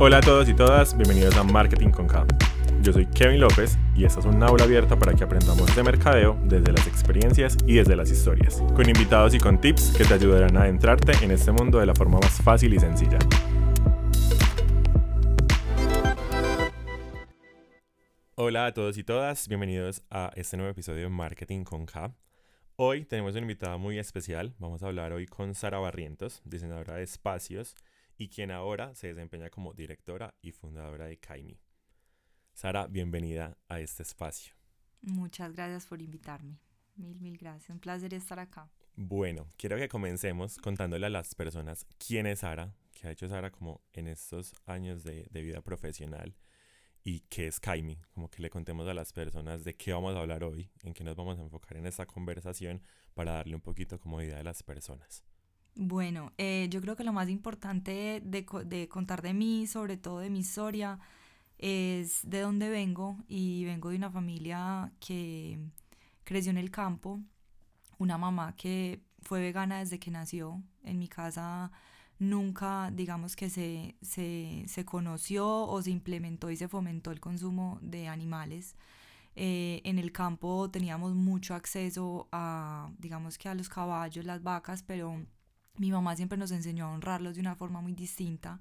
Hola a todos y todas, bienvenidos a Marketing con K. Yo soy Kevin López y esta es una aula abierta para que aprendamos de mercadeo desde las experiencias y desde las historias, con invitados y con tips que te ayudarán a adentrarte en este mundo de la forma más fácil y sencilla. Hola a todos y todas, bienvenidos a este nuevo episodio de Marketing con K. Hoy tenemos una invitada muy especial, vamos a hablar hoy con Sara Barrientos, diseñadora de espacios y quien ahora se desempeña como directora y fundadora de Kaimi. Sara, bienvenida a este espacio. Muchas gracias por invitarme. Mil, mil gracias. Un placer estar acá. Bueno, quiero que comencemos contándole a las personas quién es Sara, qué ha hecho Sara como en estos años de, de vida profesional y qué es Kaimi, como que le contemos a las personas de qué vamos a hablar hoy, en qué nos vamos a enfocar en esta conversación para darle un poquito como idea a las personas. Bueno, eh, yo creo que lo más importante de, de, contar de mí, sobre todo de mi historia, es de dónde vengo y vengo de una familia que creció en el campo, una mamá que fue vegana desde que nació. En mi casa nunca, digamos que se, se, se conoció o se implementó y se fomentó el consumo de animales. Eh, en el campo teníamos mucho acceso a, digamos que a los caballos, las vacas, pero mi mamá siempre nos enseñó a honrarlos de una forma muy distinta.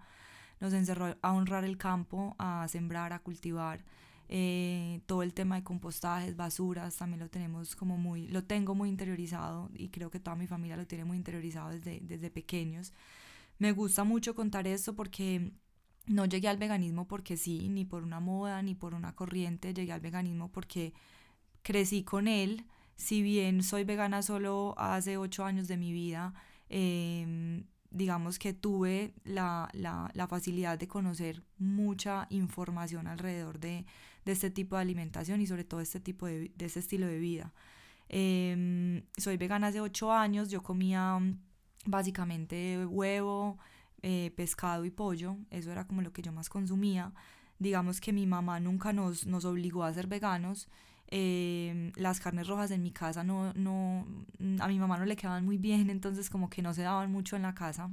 Nos enseñó a honrar el campo, a sembrar, a cultivar. Eh, todo el tema de compostajes, basuras, también lo tenemos como muy, lo tengo muy interiorizado y creo que toda mi familia lo tiene muy interiorizado desde, desde pequeños. Me gusta mucho contar esto porque no llegué al veganismo porque sí, ni por una moda, ni por una corriente, llegué al veganismo porque crecí con él. Si bien soy vegana solo hace ocho años de mi vida, eh, digamos que tuve la, la, facilidad de conocer mucha información alrededor de, de, este tipo de alimentación y sobre todo este tipo de, de este estilo de vida. Eh, soy vegana hace ocho años, yo comía básicamente huevo, eh, pescado y pollo, eso era como lo que yo más consumía. Digamos que mi mamá nunca nos, nos obligó a ser veganos, eh, las carnes rojas en mi casa no, no, a mi mamá no le quedaban muy bien, entonces como que no se daban mucho en la casa.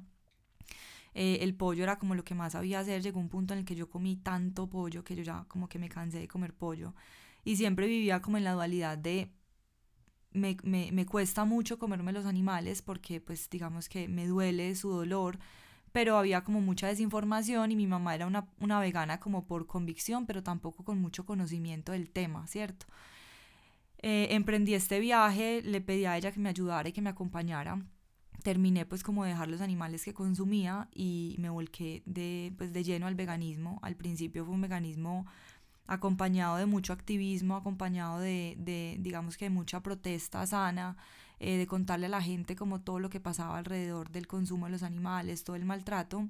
Eh, el pollo era como lo que más sabía hacer, llegó un punto en el que yo comí tanto pollo que yo ya como que me cansé de comer pollo y siempre vivía como en la dualidad de me, me, me cuesta mucho comerme los animales porque pues digamos que me duele su dolor, pero había como mucha desinformación y mi mamá era una, una, vegana como por convicción, pero tampoco con mucho conocimiento del tema, ¿cierto? Eh, emprendí este viaje, le pedí a ella que me ayudara y que me acompañara. Terminé pues como de dejar los animales que consumía y me volqué de, pues, de lleno al veganismo. Al principio fue un veganismo acompañado de mucho activismo, acompañado de, de digamos que de mucha protesta sana, eh, de contarle a la gente como todo lo que pasaba alrededor del consumo de los animales, todo el maltrato.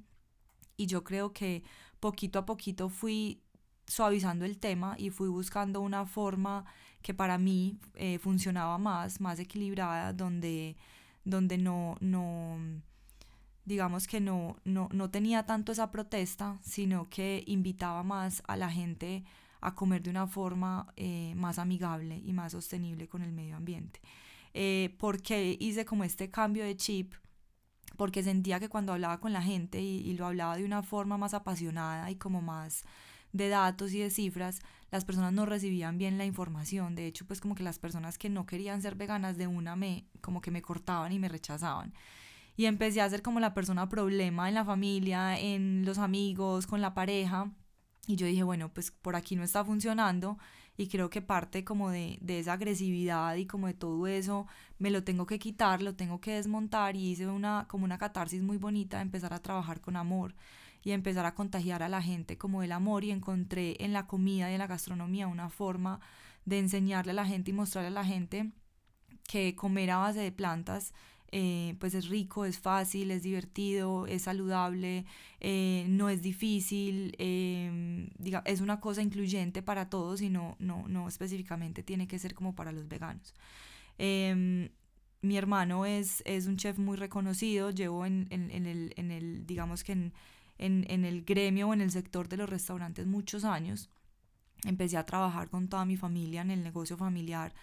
Y yo creo que poquito a poquito fui suavizando el tema y fui buscando una forma que para mí eh, funcionaba más, más equilibrada, donde, donde no, no, digamos que no, no, no tenía tanto esa protesta, sino que invitaba más a la gente a comer de una forma eh, más amigable y más sostenible con el medio ambiente. Eh, porque hice como este cambio de chip, porque sentía que cuando hablaba con la gente y, y, lo hablaba de una forma más apasionada y como más de datos y de cifras, las personas no recibían bien la información. De hecho, pues como que las personas que no querían ser veganas de una me, como que me cortaban y me rechazaban. Y empecé a ser como la persona problema en la familia, en los amigos, con la pareja. Y yo dije, bueno, pues por aquí no está funcionando y creo que parte como de, de, esa agresividad y como de todo eso me lo tengo que quitar, lo tengo que desmontar y hice una como una catarsis muy bonita empezar a trabajar con amor y empezar a contagiar a la gente como el amor y encontré en la comida y en la gastronomía una forma de enseñarle a la gente y mostrarle a la gente que comer a base de plantas eh, pues es rico, es fácil, es divertido, es saludable, eh, no es difícil, eh, diga, es una cosa incluyente para todos y no, no, no específicamente tiene que ser como para los veganos. Em, mi hermano es, es un chef muy reconocido, llevo en, en, en, el, en el, digamos que en, en, en el gremio o en el sector de los restaurantes muchos años. Empecé a trabajar con toda mi familia en el negocio familiar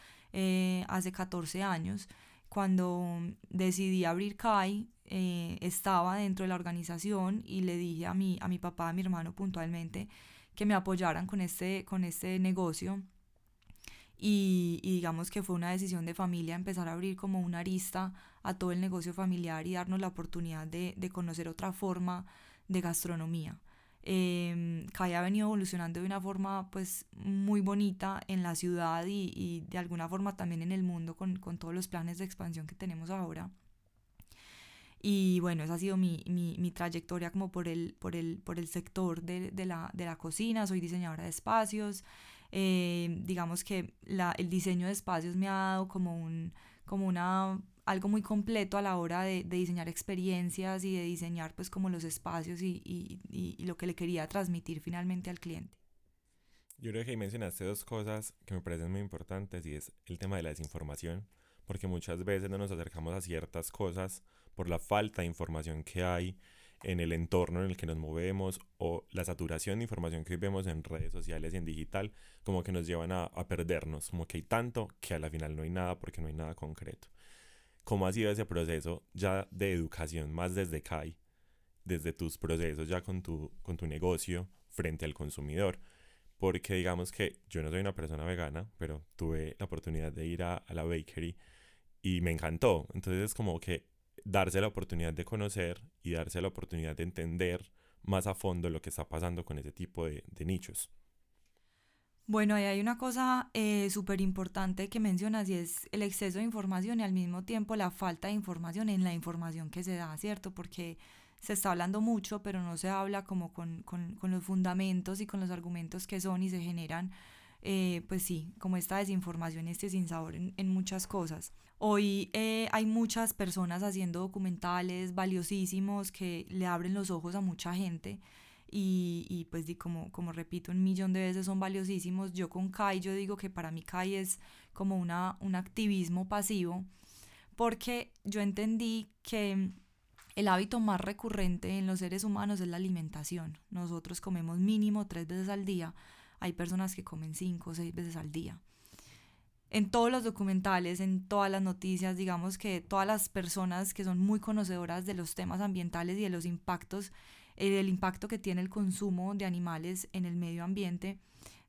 hace 14 años cuando decidí abrir CAI, eh, estaba dentro de la organización y le dije a mi, a mi papá, a mi hermano puntualmente, que me apoyaran con este, con este negocio. Y, digamos que fue una decisión de familia empezar a abrir como una arista a todo el negocio familiar y darnos la oportunidad de, de conocer otra forma de gastronomía. Eh, ha venido evolucionando de una forma pues muy bonita en la ciudad y, y de alguna forma también en el mundo con, con, todos los planes de expansión que tenemos ahora. Y bueno, esa ha sido mi, mi, mi trayectoria como por el, por el, por el sector de, de, la, de la cocina. Soy diseñadora de espacios. Eh, digamos que la, el diseño de espacios me ha dado como, un, como una algo muy completo a la hora de, diseñar experiencias y de diseñar pues como los espacios y, lo que le quería transmitir finalmente al cliente. Yo creo que ahí mencionaste dos cosas que me parecen muy importantes y es el tema de la desinformación, porque muchas veces no nos acercamos a ciertas cosas por la falta de información que hay en el entorno en el que nos movemos o la saturación de información que vemos en redes sociales y en digital, como que nos llevan a, a perdernos, como que hay tanto que a la final no hay nada porque no hay nada concreto. ¿Cómo ha sido ese proceso ya de educación más desde CAI, desde tus procesos ya con tu, con tu negocio frente al consumidor? Porque digamos que yo no soy una persona vegana, pero tuve la oportunidad de ir a, la bakery y me encantó. Entonces es como que darse la oportunidad de conocer y darse la oportunidad de entender más a fondo lo que está pasando con ese tipo de nichos. Bueno, ahí hay una cosa eh, súper importante que mencionas y es el exceso de información y al mismo tiempo la falta de información en la información que se da, ¿cierto? Porque se está hablando mucho, pero no se habla como con, con, con los fundamentos y con los argumentos que son y se generan, eh, pues sí, como esta desinformación este sinsabor en, en muchas cosas. Hoy eh, hay muchas personas haciendo documentales valiosísimos que le abren los ojos a mucha gente y, y pues di, como, como repito un millón de veces son valiosísimos. Yo con Kai, yo digo que para mí Kai es como una, un activismo pasivo porque yo entendí que el hábito más recurrente en los seres humanos es la alimentación. Nosotros comemos mínimo tres veces al día. Hay personas que comen cinco o seis veces al día. En todos los documentales, en todas las noticias, digamos que todas las personas que son muy conocedoras de los temas ambientales y de los impactos eh, el impacto que tiene el consumo de animales en el medio ambiente,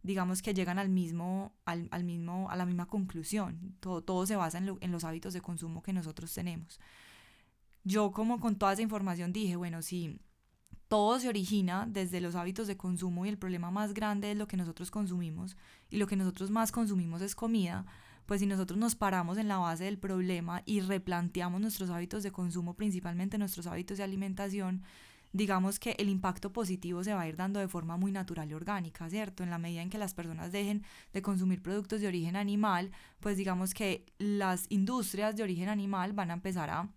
digamos que llegan al mismo, al, al mismo, a la misma conclusión. Todo, todo se basa en, en los hábitos de consumo que nosotros tenemos. Yo como con toda esa información dije, bueno, si todo se origina desde los hábitos de consumo y el problema más grande es lo que nosotros consumimos y lo que nosotros más consumimos es comida, pues si nosotros nos paramos en la base del problema y replanteamos nuestros hábitos de consumo, principalmente nuestros hábitos de alimentación, digamos que el impacto positivo se va a ir dando de forma muy natural y orgánica, ¿cierto? En la medida en que las personas dejen de consumir productos de origen animal, pues digamos que las industrias de origen animal van a empezar a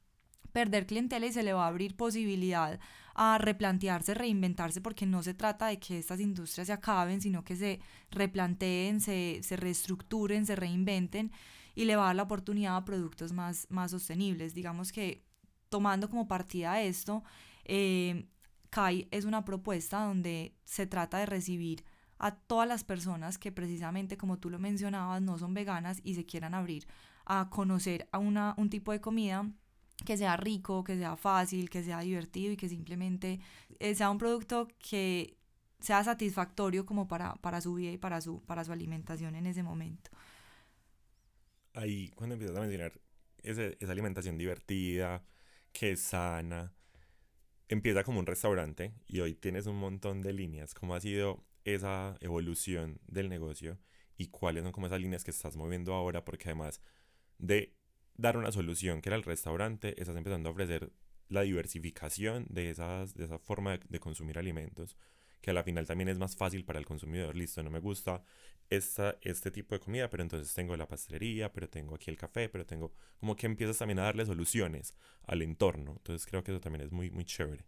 perder clientela y se le va a abrir posibilidad a replantearse, reinventarse, porque no se trata de que estas industrias se acaben, sino que se replanteen, se, se reestructuren, se reinventen y le va a dar la oportunidad a productos más, más sostenibles. Digamos que tomando como partida esto, eh, CAI es una propuesta donde se trata de recibir a todas las personas que precisamente, como tú lo mencionabas, no son veganas y se quieran abrir a conocer a una, un tipo de comida que sea rico, que sea fácil, que sea divertido y que simplemente eh, sea un producto que sea satisfactorio como para, para su vida y para su, para su alimentación en ese momento. Ahí cuando empiezas a mencionar esa alimentación divertida, que es sana, empieza como un restaurante y hoy tienes un montón de líneas. ¿Cómo ha sido esa evolución del negocio y cuáles son como esas líneas que estás moviendo ahora? Porque además de dar una solución que era el restaurante, estás empezando a ofrecer la diversificación de, esas, de esa forma de, de consumir alimentos que a la final también es más fácil para el consumidor. Listo, no me gusta esta, este tipo de comida, pero entonces tengo la pastelería, pero tengo aquí el café, pero tengo como que empiezas también a darle soluciones al entorno. Entonces creo que eso también es muy, muy chévere.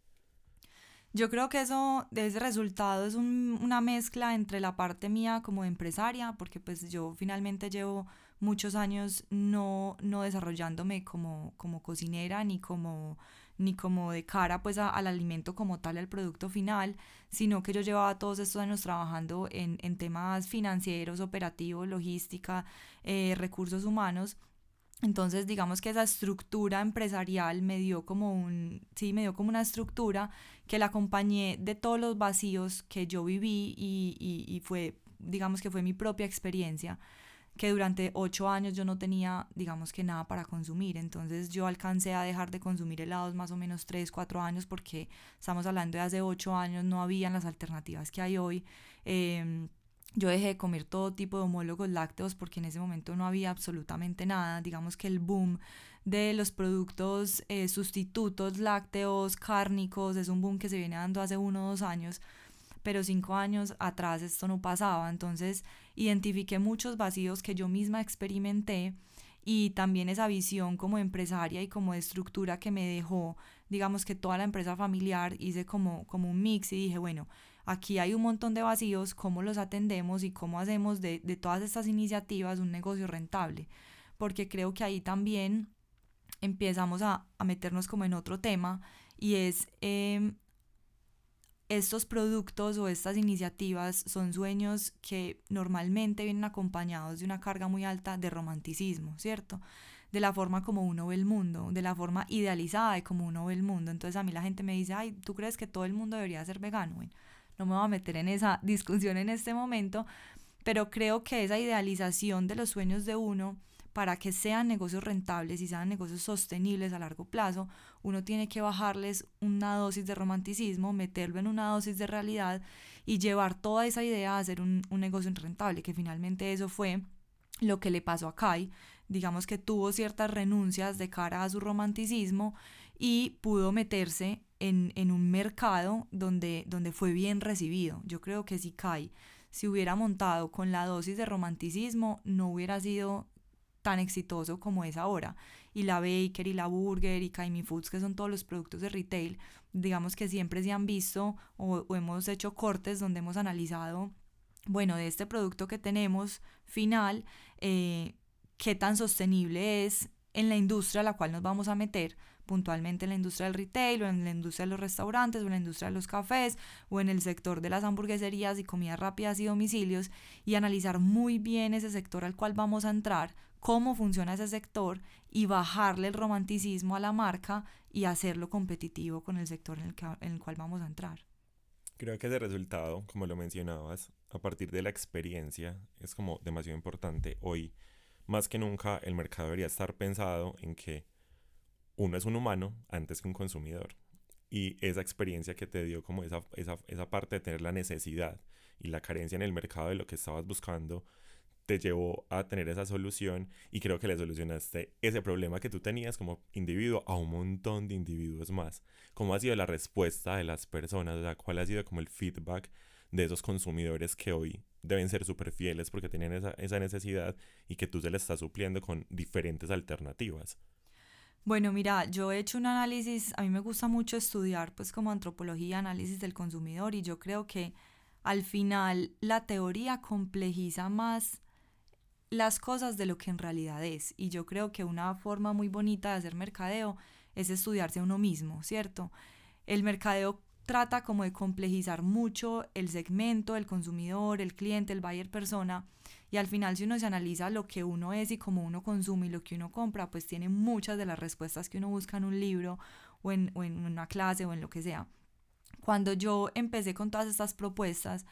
Yo creo que eso, ese resultado, es un, una mezcla entre la parte mía como empresaria, porque pues yo finalmente llevo muchos años no, no desarrollándome como, como cocinera ni como ni como de cara pues al alimento como tal, al producto final, sino que yo llevaba todos estos años trabajando en, en temas financieros, operativos, logística, eh, recursos humanos. Entonces, digamos que esa estructura empresarial me dio como un, sí, me dio como una estructura que la acompañé de todos los vacíos que yo viví y, y, y fue, digamos que fue mi propia experiencia que durante ocho años yo no tenía, digamos que nada para consumir. Entonces yo alcancé a dejar de consumir helados más o menos tres, cuatro años porque estamos hablando de hace ocho años, no habían las alternativas que hay hoy. Em, yo dejé de comer todo tipo de homólogos lácteos porque en ese momento no había absolutamente nada. Digamos que el boom de los productos eh, sustitutos lácteos, cárnicos, es un boom que se viene dando hace uno o dos años pero cinco años atrás esto no pasaba. Entonces identifiqué muchos vacíos que yo misma experimenté y también esa visión como empresaria y como de estructura que me dejó, digamos que toda la empresa familiar, hice como, como un mix y dije, bueno, aquí hay un montón de vacíos, ¿cómo los atendemos y cómo hacemos de, de todas estas iniciativas un negocio rentable? Porque creo que ahí también empezamos a, a meternos como en otro tema y es eh, estos productos o estas iniciativas son sueños que normalmente vienen acompañados de una carga muy alta de romanticismo, ¿cierto? De la forma como uno ve el mundo, de la forma idealizada de como uno ve el mundo. Entonces a mí la gente me dice, ay, ¿tú crees que todo el mundo debería ser vegano? Bueno, no me voy a meter en esa discusión en este momento, pero creo que esa idealización de los sueños de uno para que sean negocios rentables y sean negocios sostenibles a largo plazo, uno tiene que bajarles una dosis de romanticismo, meterlo en una dosis de realidad y llevar toda esa idea a hacer un, negocio rentable, que finalmente eso fue lo que le pasó a Kai. Digamos que tuvo ciertas renuncias de cara a su romanticismo y pudo meterse en, en un mercado donde, donde fue bien recibido. Yo creo que si Kai se hubiera montado con la dosis de romanticismo, no hubiera sido tan exitoso como es ahora. Y la Baker y la Burger y Kaimi Foods, que son todos los productos de retail, digamos que siempre se han visto o, hemos hecho cortes donde hemos analizado, bueno, de este producto que tenemos final, eh, qué tan sostenible es en la industria a la cual nos vamos a meter, puntualmente en la industria del retail o en la industria de los restaurantes o en la industria de los cafés o en el sector de las hamburgueserías y comidas rápidas y domicilios y analizar muy bien ese sector al cual vamos a entrar, cómo funciona ese sector y bajarle el romanticismo a la marca y hacerlo competitivo con el sector en el, en el cual vamos a entrar. Creo que ese resultado, como lo mencionabas, a partir de la experiencia, es como demasiado importante. Hoy, más que nunca, el mercado debería estar pensado en que uno es un humano antes que un consumidor. Y esa experiencia que te dio como esa, esa, esa parte de tener la necesidad y la carencia en el mercado de lo que estabas buscando, te llevó a tener esa solución y creo que le solucionaste ese problema que tú tenías como individuo a un montón de individuos más. ¿Cómo ha sido la respuesta de las personas? O sea, ¿cuál ha sido como el feedback de esos consumidores que hoy deben ser súper fieles porque tienen esa, esa necesidad y que tú se les estás supliendo con diferentes alternativas? Bueno, mira, yo he hecho un análisis, a mí me gusta mucho estudiar pues como antropología, análisis del consumidor y yo creo que al final la teoría complejiza más las cosas de lo que en realidad es. Y yo creo que una forma muy bonita de hacer mercadeo es estudiarse a uno mismo, ¿cierto? El mercadeo trata como de complejizar mucho el segmento, el consumidor, el cliente, el buyer persona. Y al final si uno se analiza lo que uno es y cómo uno consume y lo que uno compra, pues tiene muchas de las respuestas que uno busca en un libro o en, o en una clase o en lo que sea. Cuando yo empecé con todas estas propuestas,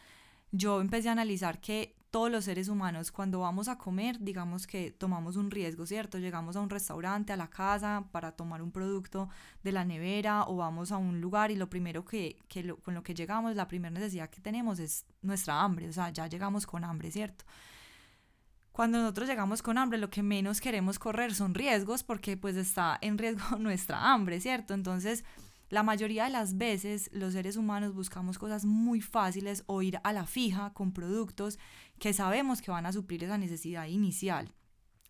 yo empecé a analizar que todos los seres humanos cuando vamos a comer, digamos que tomamos un riesgo, ¿cierto? Llegamos a un restaurante, a la casa para tomar un producto de la nevera o vamos a un lugar y lo primero que, con lo que llegamos, la primera necesidad que tenemos es nuestra hambre, o sea, ya llegamos con hambre, ¿cierto? Cuando nosotros llegamos con hambre, lo que menos queremos correr son riesgos porque pues está en riesgo nuestra hambre, ¿cierto? Entonces, la mayoría de las veces los seres humanos buscamos cosas muy fáciles o ir a la fija con productos que sabemos que van a suplir esa necesidad inicial.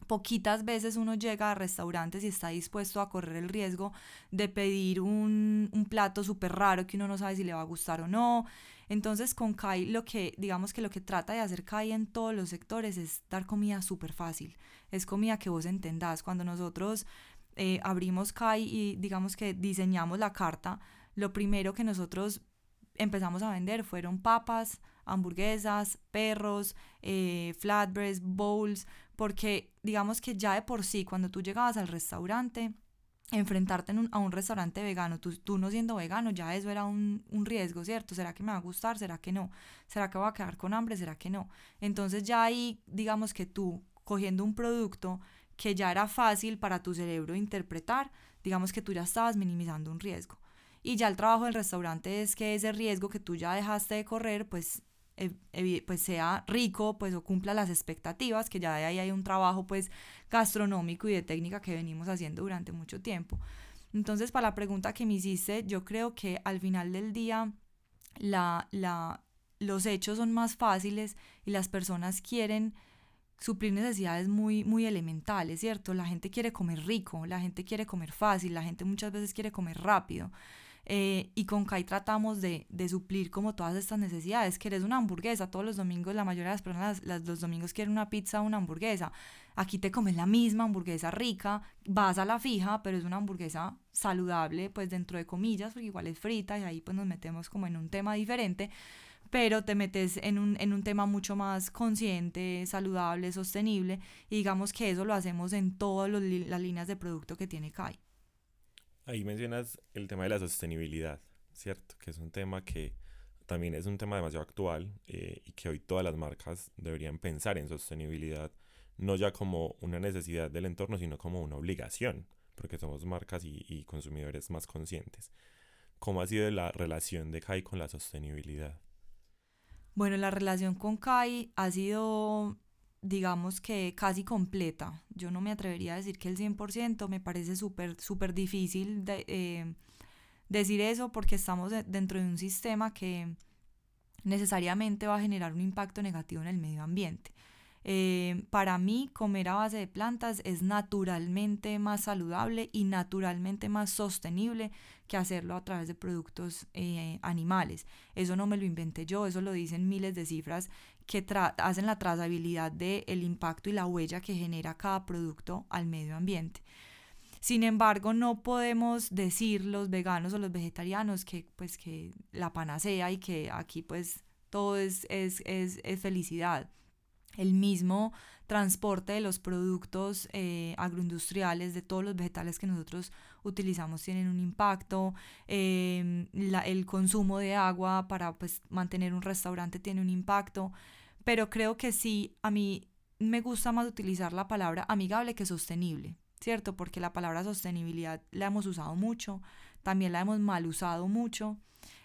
Poquitas veces uno llega a restaurantes y está dispuesto a correr el riesgo de pedir un, un plato súper raro que uno no sabe si le va a gustar o no. Entonces con Kai lo que, digamos que lo que trata de hacer Kai en todos los sectores es dar comida súper fácil. Es comida que vos entendás. Cuando nosotros eh, abrimos Kai y digamos que diseñamos la carta, lo primero que nosotros empezamos a vender fueron papas, hamburguesas, perros, eh, flatbreads, bowls, porque digamos que ya de por sí, cuando tú llegabas al restaurante, enfrentarte a un restaurante vegano, tú, tú, no siendo vegano, ya eso era un, un, riesgo, ¿cierto? ¿Será que me va a gustar? ¿Será que no? ¿Será que voy a quedar con hambre? ¿Será que no? Entonces ya ahí, digamos que tú, cogiendo un producto que ya era fácil para tu cerebro interpretar, digamos que tú ya estabas minimizando un riesgo. Y ya el trabajo del restaurante es que ese riesgo que tú ya dejaste de correr, pues pues sea rico, pues o cumpla las expectativas, que ya de ahí hay un trabajo pues gastronómico y de técnica que venimos haciendo durante mucho tiempo. Entonces, para la pregunta que me hiciste, yo creo que al final del día la, la, los hechos son más fáciles y las personas quieren suplir necesidades muy, muy elementales, ¿cierto? La gente quiere comer rico, la gente quiere comer fácil, la gente muchas veces quiere comer rápido. Eh, y con Kai tratamos de, de, suplir como todas estas necesidades. Quieres una hamburguesa, todos los domingos la mayoría de las personas las, los domingos quieren una pizza o una hamburguesa. Aquí te comes la misma hamburguesa rica, vas a la fija, pero es una hamburguesa saludable, pues dentro de comillas, porque igual es frita y ahí pues nos metemos como en un tema diferente pero te metes en un, en un tema mucho más consciente, saludable, sostenible, y digamos que eso lo hacemos en todas las líneas de producto que tiene Kai. Ahí mencionas el tema de la sostenibilidad, ¿cierto? Que es un tema que también es un tema demasiado actual eh, y que hoy todas las marcas deberían pensar en sostenibilidad, no ya como una necesidad del entorno, sino como una obligación, porque somos marcas y, y consumidores más conscientes. ¿Cómo ha sido la relación de CAI con la sostenibilidad? Bueno, la relación con CAI ha sido digamos que casi completa. Yo no me atrevería a decir que el 100%, me parece súper, súper difícil de, eh, decir eso porque estamos dentro de un sistema que necesariamente va a generar un impacto negativo en el medio ambiente. Eh, para mí, comer a base de plantas es naturalmente más saludable y naturalmente más sostenible que hacerlo a través de productos eh, animales. Eso no me lo inventé yo, eso lo dicen miles de cifras que hacen la trazabilidad del el impacto y la huella que genera cada producto al medio ambiente. Sin embargo, no podemos decir los veganos o los vegetarianos que, pues, que la panacea y que aquí pues todo es, es, es, es felicidad el mismo transporte de los productos eh, agroindustriales, de todos los vegetales que nosotros utilizamos tienen un impacto, em, el consumo de agua para pues, mantener un restaurante tiene un impacto, pero creo que sí, a mí me gusta más utilizar la palabra amigable que sostenible, ¿cierto? Porque la palabra sostenibilidad la hemos usado mucho, también la hemos mal usado mucho.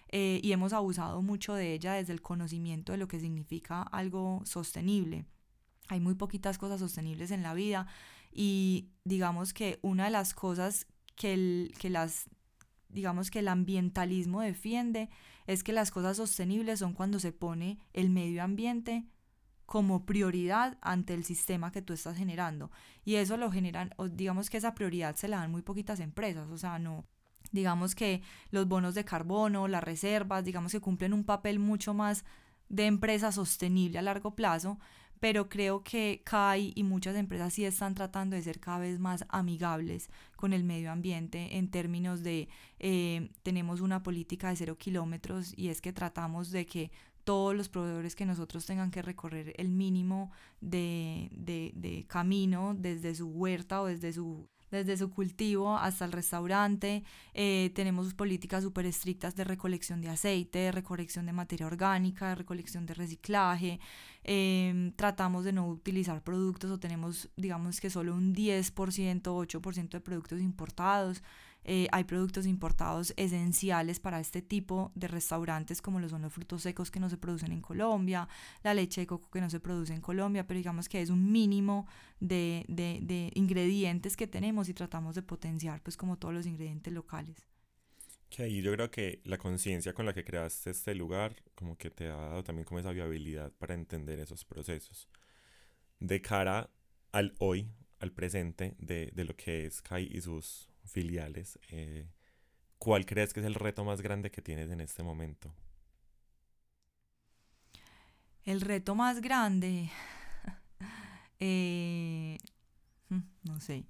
Eh, y hemos abusado mucho de ella desde el conocimiento de lo que significa algo sostenible. Hay muy poquitas cosas sostenibles en la vida y digamos que una de las cosas que, el, que las digamos que el ambientalismo defiende es que las cosas sostenibles son cuando se pone el medio ambiente como prioridad ante el sistema que tú estás generando. Y eso lo generan, digamos que esa prioridad se la dan muy poquitas empresas, o sea, no, digamos que los bonos de carbono, las reservas, digamos que cumplen un papel mucho más de empresa sostenible a largo plazo, pero creo que CAI y muchas empresas sí están tratando de ser cada vez más amigables con el medio ambiente en términos de eh, tenemos una política de cero kilómetros y es que tratamos de que todos los proveedores que nosotros tengan que recorrer el mínimo de, de, de camino desde su huerta o desde su desde su cultivo hasta el restaurante. Eh, tenemos políticas súper estrictas de recolección de aceite, de recolección de materia orgánica, de recolección de reciclaje. Em, tratamos de no utilizar productos o tenemos, digamos que solo un 10%, 8% de productos importados. Eh, hay productos importados esenciales para este tipo de restaurantes como lo son los frutos secos que no se producen en Colombia, la leche de coco que no se produce en Colombia, pero digamos que es un mínimo de, de, de ingredientes que tenemos y tratamos de potenciar pues como todos los ingredientes locales. Que yo creo que la conciencia con la que creaste este lugar como que te ha dado también como esa viabilidad para entender esos procesos. De cara al hoy, al presente de, de lo que es CAI y sus filiales, eh, ¿cuál crees que es el reto más grande que tienes en este momento? El reto más grande, eh, mm, no sé.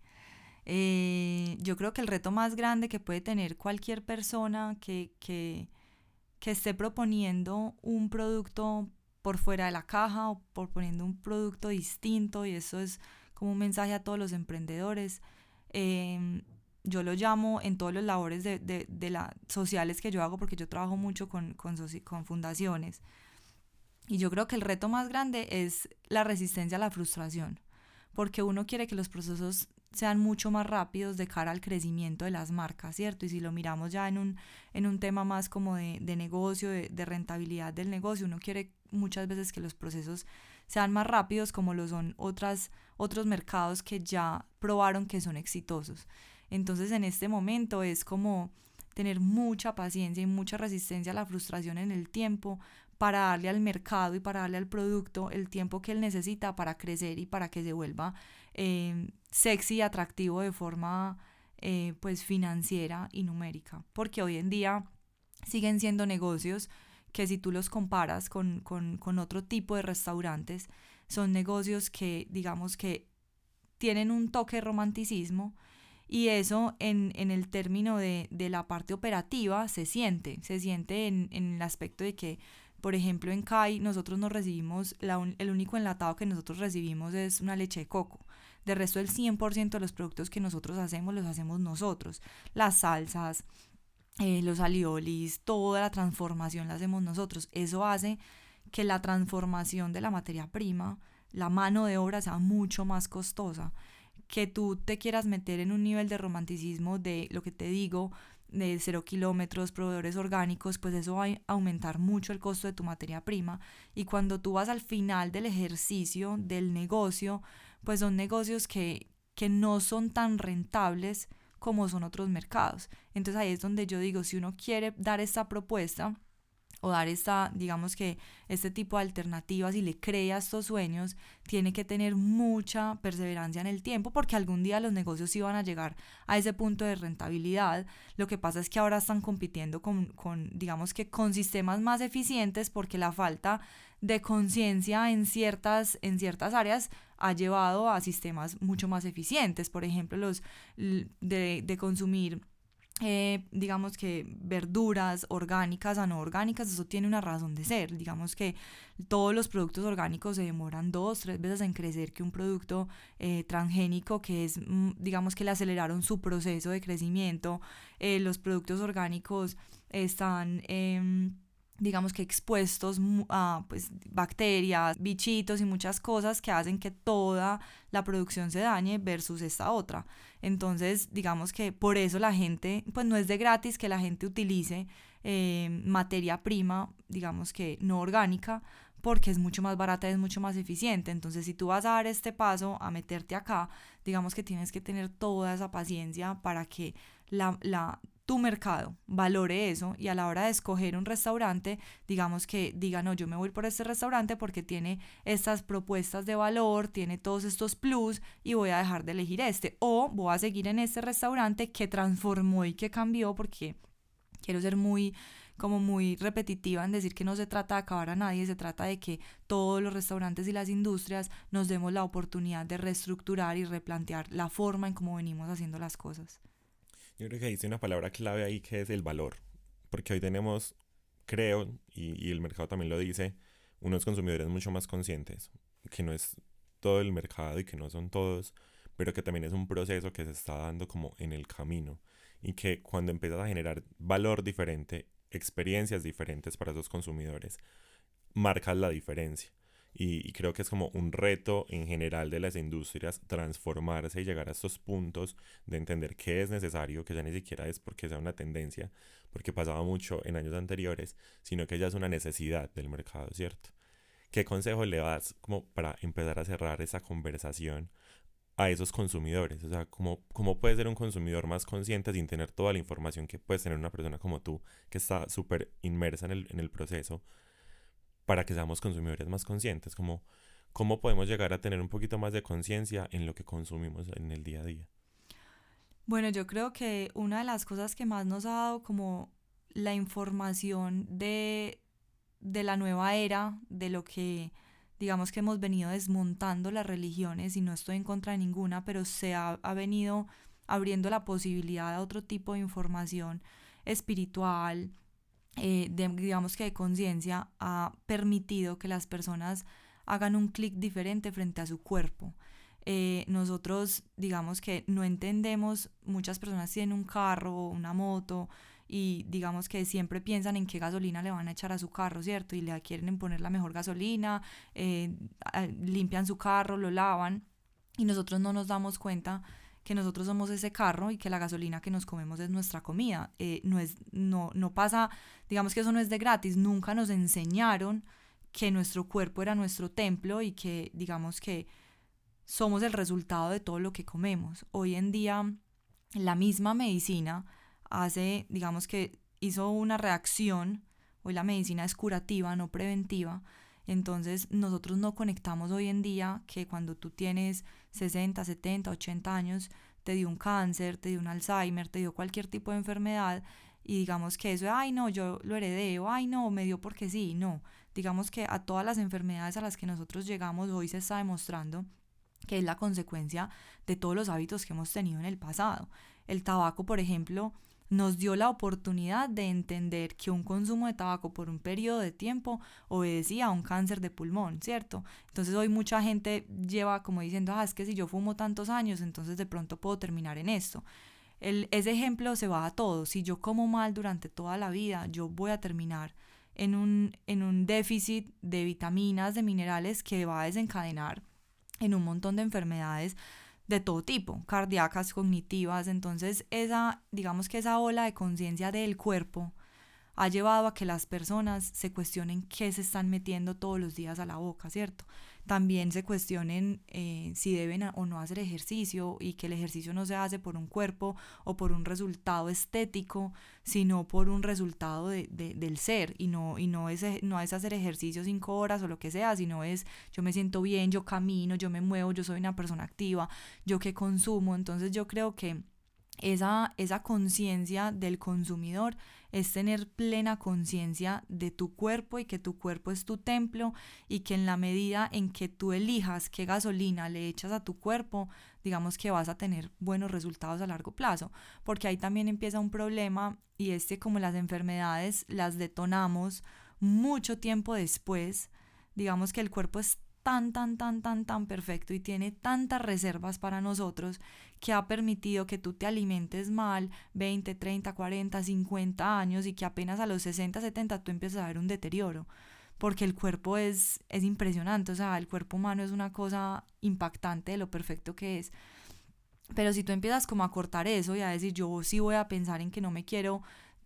Eh, yo creo que el reto más grande que puede tener cualquier persona que, que, que esté proponiendo un producto por fuera de la caja o por poniendo un producto distinto y eso es como un mensaje a todos los emprendedores. Em, yo lo llamo en todos los labores de, de, de la, sociales que yo hago porque yo trabajo mucho con, con, con fundaciones. Y yo creo que el reto más grande es la resistencia a la frustración, porque uno quiere que los procesos sean mucho más rápidos de cara al crecimiento de las marcas, ¿cierto? Y si lo miramos ya en un, en un tema más como de, de negocio, de, de, rentabilidad del negocio, uno quiere muchas veces que los procesos sean más rápidos como lo son otras, otros mercados que ya probaron que son exitosos. Entonces en este momento es como tener mucha paciencia y mucha resistencia a la frustración en el tiempo para darle al mercado y para darle al producto el tiempo que él necesita para crecer y para que se vuelva eh, sexy y atractivo de forma eh, pues financiera y numérica. Porque hoy en día siguen siendo negocios que si tú los comparas con, con, con otro tipo de restaurantes, son negocios que digamos que tienen un toque de romanticismo y eso en, en el término de, de, la parte operativa se siente, se siente en, en el aspecto de que por ejemplo, en CAI nosotros nos recibimos, la el único enlatado que nosotros recibimos es una leche de coco. De resto, el 100% de los productos que nosotros hacemos los hacemos nosotros. Las salsas, eh, los aliolis, toda la transformación la hacemos nosotros. Eso hace que la transformación de la materia prima, la mano de obra sea mucho más costosa. Que tú te quieras meter en un nivel de romanticismo de lo que te digo, de cero kilómetros, proveedores orgánicos, pues eso va a aumentar mucho el costo de tu materia prima. Y cuando tú vas al final del ejercicio, del negocio, pues son negocios que, que no son tan rentables como son otros mercados. Entonces ahí es donde yo digo, si uno quiere dar esta propuesta, o dar esta, digamos que este tipo de alternativas y le crea estos sueños, tiene que tener mucha perseverancia en el tiempo porque algún día los negocios iban a llegar a ese punto de rentabilidad. Lo que pasa es que ahora están compitiendo con, con digamos que con sistemas más eficientes porque la falta de conciencia en ciertas, en ciertas áreas ha llevado a sistemas mucho más eficientes. Por ejemplo, los de, de consumir eh, digamos que verduras orgánicas a no orgánicas, eso tiene una razón de ser. Digamos que todos los productos orgánicos se demoran dos, tres veces en crecer que un producto eh, transgénico, que es, mm, digamos que le aceleraron su proceso de crecimiento. Eh, los productos orgánicos están... Digamos que expuestos a pues, bacterias, bichitos y muchas cosas que hacen que toda la producción se dañe versus esta otra. Entonces, digamos que por eso la gente, pues no es de gratis que la gente utilice eh, materia prima, digamos que no orgánica, porque es mucho más barata y es mucho más eficiente. Entonces, si tú vas a dar este paso a meterte acá, digamos que tienes que tener toda esa paciencia para que la, la tu mercado valore eso y a la hora de escoger un restaurante, digamos que diga, no, yo me voy por este restaurante porque tiene estas propuestas de valor, tiene todos estos plus y voy a dejar de elegir este. O voy a seguir en este restaurante que transformó y que cambió porque quiero ser muy como muy repetitiva en decir que no se trata de acabar a nadie, se trata de que todos los restaurantes y las industrias nos demos la oportunidad de reestructurar y replantear la forma en cómo venimos haciendo las cosas. Yo creo que dice una palabra clave ahí que es el valor. Porque hoy tenemos, creo, y, y, el mercado también lo dice, unos consumidores mucho más conscientes. Que no es todo el mercado y que no son todos, pero que también es un proceso que se está dando como en el camino. Y que cuando empiezas a generar valor diferente, experiencias diferentes para esos consumidores, marcas la diferencia. Y, creo que es como un reto en general de las industrias transformarse y llegar a estos puntos de entender qué es necesario, que ya ni siquiera es porque sea una tendencia, porque pasaba mucho en años anteriores, sino que ya es una necesidad del mercado, ¿cierto? ¿Qué consejo le das como para empezar a cerrar esa conversación a esos consumidores? O sea, ¿cómo, cómo puede ser un consumidor más consciente sin tener toda la información que puede tener una persona como tú, que está súper inmersa en el, en el proceso? Para que seamos consumidores más conscientes, como cómo podemos llegar a tener un poquito más de conciencia en lo que consumimos en el día a día. Bueno, yo creo que una de las cosas que más nos ha dado como la información de, de la nueva era, de lo que digamos que hemos venido desmontando las religiones y no estoy en contra de ninguna, pero se ha, ha venido abriendo la posibilidad a otro tipo de información espiritual, eh, digamos que de conciencia, ha permitido que las personas hagan un clic diferente frente a su cuerpo. Eh, nosotros, digamos que no entendemos, muchas personas tienen un carro o una moto y digamos que siempre piensan en qué gasolina le van a echar a su carro, ¿cierto? Y le quieren poner la mejor gasolina, eh, limpian su carro, lo lavan y nosotros no nos damos cuenta que nosotros somos ese carro y que la gasolina que nos comemos es nuestra comida. Eh, no, es, no, no pasa, digamos que eso no es de gratis, nunca nos enseñaron que nuestro cuerpo era nuestro templo y que digamos que somos el resultado de todo lo que comemos. Hoy en día la misma medicina hace, digamos que hizo una reacción, hoy la medicina es curativa, no preventiva, entonces nosotros no conectamos hoy en día que cuando tú tienes 60, 70, 80 años, te dio un cáncer, te dio un Alzheimer, te dio cualquier tipo de enfermedad y digamos que eso, ay no, yo lo heredé o ay no, me dio porque sí, no. Digamos que a todas las enfermedades a las que nosotros llegamos hoy se está demostrando que es la consecuencia de todos los hábitos que hemos tenido en el pasado. El tabaco, por ejemplo, nos dio la oportunidad de entender que un consumo de tabaco por un periodo de tiempo obedecía a un cáncer de pulmón, ¿cierto? Entonces hoy mucha gente lleva como diciendo, ah, es que si yo fumo tantos años, entonces de pronto puedo terminar en esto. El, ese ejemplo se va a todo. Si yo como mal durante toda la vida, yo voy a terminar en un, en un déficit de vitaminas, de minerales que va a desencadenar en un montón de enfermedades de todo tipo, cardíacas, cognitivas. Entonces, esa, digamos que esa ola de conciencia del cuerpo ha llevado a que las personas se cuestionen qué se están metiendo todos los días a la boca, ¿cierto? También se cuestionen eh, si deben o no hacer ejercicio y que el ejercicio no se hace por un cuerpo o por un resultado estético, sino por un resultado de, del ser. Y no, y no, es, no es hacer ejercicio cinco horas o lo que sea, sino es yo me siento bien, yo camino, yo me muevo, yo soy una persona activa, yo que consumo, entonces yo creo que esa, esa conciencia del consumidor es tener plena conciencia de tu cuerpo y que tu cuerpo es tu templo y que en la medida en que tú elijas qué gasolina le echas a tu cuerpo, digamos que vas a tener buenos resultados a largo plazo, porque ahí también empieza un problema y es que como las enfermedades las detonamos mucho tiempo después, digamos que el cuerpo es tan, tan, tan, tan, tan perfecto y tiene tantas reservas para nosotros que ha permitido que tú te alimentes mal 20, 30, 40, 50 años y que apenas a los 60, 70 tú empiezas a ver un deterioro. Porque el cuerpo es, es impresionante, o sea, el cuerpo humano es una cosa impactante de lo perfecto que es. Pero si tú empiezas como a cortar eso y a decir, yo sí voy a pensar en que no me quiero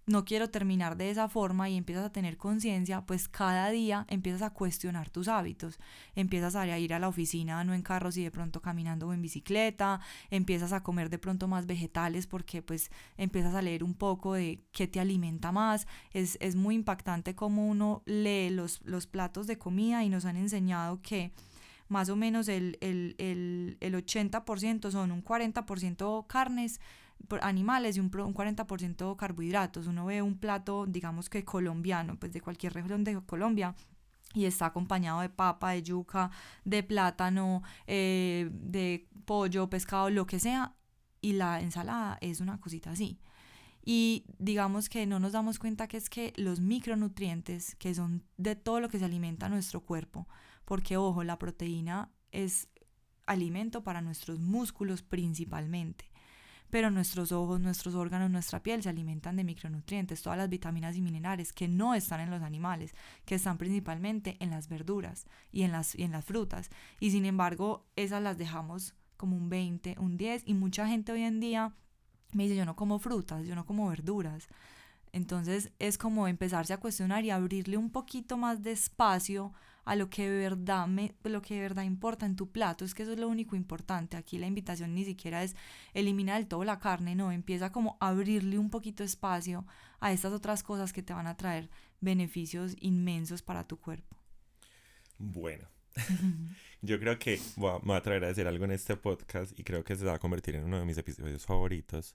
no quiero terminar de esa forma y empiezas a tener conciencia, pues cada día empiezas a cuestionar tus hábitos. Empiezas a ir a la oficina no en carros y de pronto caminando o en bicicleta, empiezas a comer de pronto más vegetales porque pues empiezas a leer un poco de qué te alimenta más. Es, es muy impactante cómo uno lee los, los platos de comida y nos han enseñado que más o menos el, el, el, el 80% son un 40% carnes, animales y un, un 40% carbohidratos. Uno ve un plato, digamos que colombiano, pues de cualquier región de Colombia, y está acompañado de papa, de yuca, de plátano, eh, de pollo, pescado, lo que sea, y la ensalada es una cosita así. Y digamos que no nos damos cuenta que es que los micronutrientes, que son de todo lo que se alimenta nuestro cuerpo, porque ojo, la proteína es alimento para nuestros músculos principalmente pero nuestros ojos, nuestros órganos, nuestra piel se alimentan de micronutrientes, todas las vitaminas y minerales que no están en los animales, que están principalmente en las verduras y en las, y en las frutas. Y sin embargo, esas las dejamos como un 20, un 10 y mucha gente hoy en día me dice, yo no como frutas, yo no como verduras. Entonces es como empezarse a cuestionar y abrirle un poquito más de espacio a lo que de verdad me, lo que de verdad importa en tu plato. Es que eso es lo único importante. Aquí la invitación ni siquiera es eliminar del todo la carne, no, empieza como a abrirle un poquito espacio a estas otras cosas que te van a traer beneficios inmensos para tu cuerpo. Bueno, yo creo que me voy a traer a decir algo en este podcast y creo que se va a convertir en uno de mis episodios favoritos.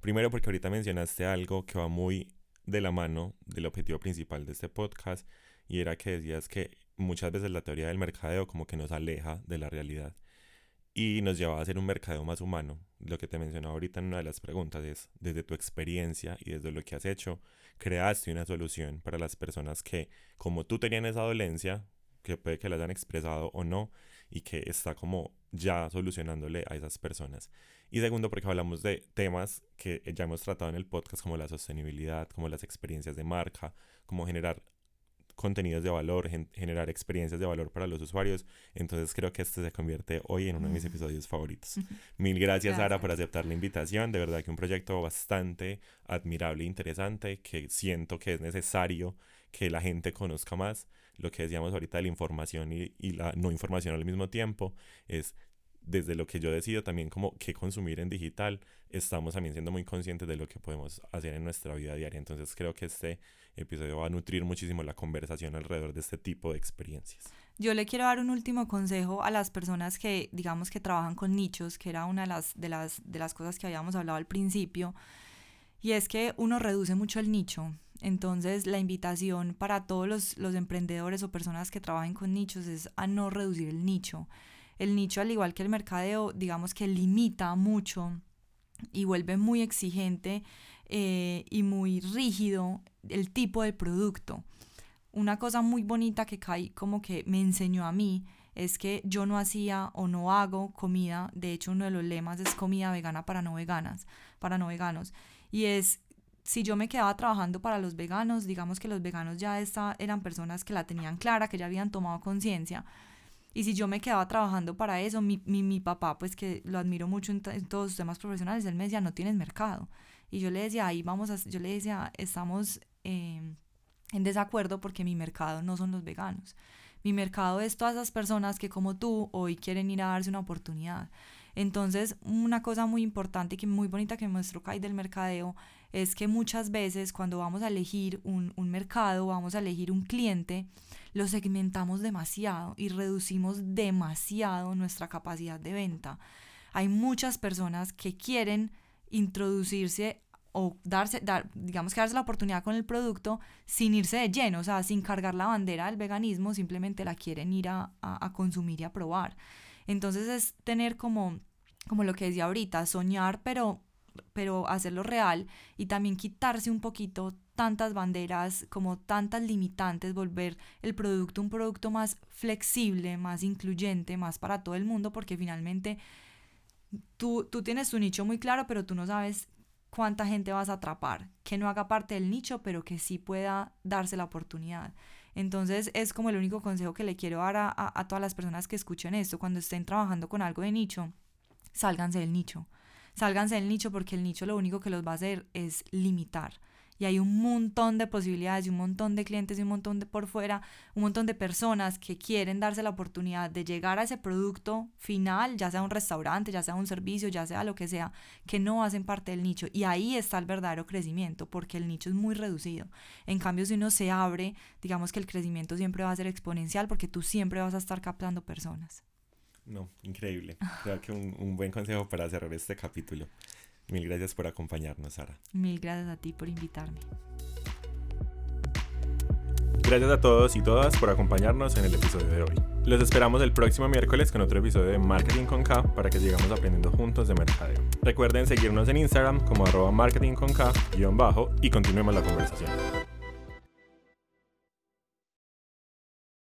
Primero porque ahorita mencionaste algo que va muy de la mano del objetivo principal de este podcast y era que decías que muchas veces la teoría del mercadeo como que nos aleja de la realidad y nos lleva a hacer un mercadeo más humano. Lo que te mencionaba ahorita en una de las preguntas es, desde tu experiencia y desde lo que has hecho, creaste una solución para las personas que, como tú tenían esa dolencia, que puede que la hayan expresado o no, y que está como ya solucionándole a esas personas. Y segundo, porque hablamos de temas que ya hemos tratado en el podcast, como la sostenibilidad, como las experiencias de marca, como generar contenidos de valor, generar experiencias de valor para los usuarios. Entonces creo que este se convierte hoy en uno de mis episodios favoritos. Mil gracias, Sara por aceptar la invitación. De verdad que un proyecto bastante admirable e interesante que siento que es necesario que la gente conozca más. Lo que decíamos ahorita de la información y, y la no información al mismo tiempo es desde lo que yo decido también como qué consumir en digital, estamos también siendo muy conscientes de lo que podemos hacer en nuestra vida diaria. Entonces creo que este episodio va a nutrir muchísimo la conversación alrededor de este tipo de experiencias. Yo le quiero dar un último consejo a las personas que digamos que trabajan con nichos, que era una de las, de las, de las cosas que habíamos hablado al principio, y es que uno reduce mucho el nicho. Entonces la invitación para todos los, los emprendedores o personas que trabajen con nichos es a no reducir el nicho el nicho, al igual que el mercadeo, digamos que limita mucho y vuelve muy exigente eh, y muy rígido el tipo de producto. Una cosa muy bonita que Kai como que me enseñó a mí es que yo no hacía o no hago comida, de hecho uno de los lemas es comida vegana para no veganas, para no veganos, y es si yo me quedaba trabajando para los veganos, digamos que los veganos ya eran personas que la tenían clara, que ya habían tomado conciencia, y si yo me quedaba trabajando para eso, mi, mi, mi papá, pues que lo admiro mucho en, todos sus temas profesionales, él me decía, no tienes mercado. Y yo le decía, ahí vamos a, yo le decía, estamos em, en desacuerdo porque mi mercado no son los veganos. Mi mercado es todas esas personas que como tú hoy quieren ir a darse una oportunidad. Entonces, una cosa muy importante y que muy bonita que me mostró Kai del mercadeo es que muchas veces cuando vamos a elegir un, un mercado, vamos a elegir un cliente, lo segmentamos demasiado y reducimos demasiado nuestra capacidad de venta. Hay muchas personas que quieren introducirse o darse, dar, digamos darse la oportunidad con el producto sin irse de lleno, o sea, sin cargar la bandera del veganismo, simplemente la quieren ir a, a, a consumir y a probar. Entonces es tener como, como lo que decía ahorita, soñar, pero pero hacerlo real y también quitarse un poquito tantas banderas, como tantas limitantes, volver el producto un producto más flexible, más incluyente, más para todo el mundo, porque finalmente tú, tú tienes tu nicho muy claro, pero tú no sabes cuánta gente vas a atrapar, que no haga parte del nicho, pero que sí pueda darse la oportunidad. Entonces es como el único consejo que le quiero dar a, a todas las personas que escuchen esto, cuando estén trabajando con algo de nicho, sálganse del nicho sálganse del nicho porque el nicho lo único que los va a hacer es limitar. Y hay un montón de posibilidades y un montón de clientes y un montón de por fuera, un montón de personas que quieren darse la oportunidad de llegar a ese producto final, ya sea un restaurante, ya sea un servicio, ya sea lo que sea, que no hacen parte del nicho. Y ahí está el verdadero crecimiento, porque el nicho es muy reducido. En cambio, si uno se abre, digamos que el crecimiento siempre va a ser exponencial porque tú siempre vas a estar captando personas. No, increíble. Creo que un, un buen consejo para cerrar este capítulo. Mil gracias por acompañarnos, Sara. Mil gracias a ti por invitarme. Gracias a todos y todas por acompañarnos en el episodio de hoy. Los esperamos el próximo miércoles con otro episodio de Marketing con K para que sigamos aprendiendo juntos de mercadeo. Recuerden seguirnos en Instagram como arroba marketing con K bajo y continuemos la conversación.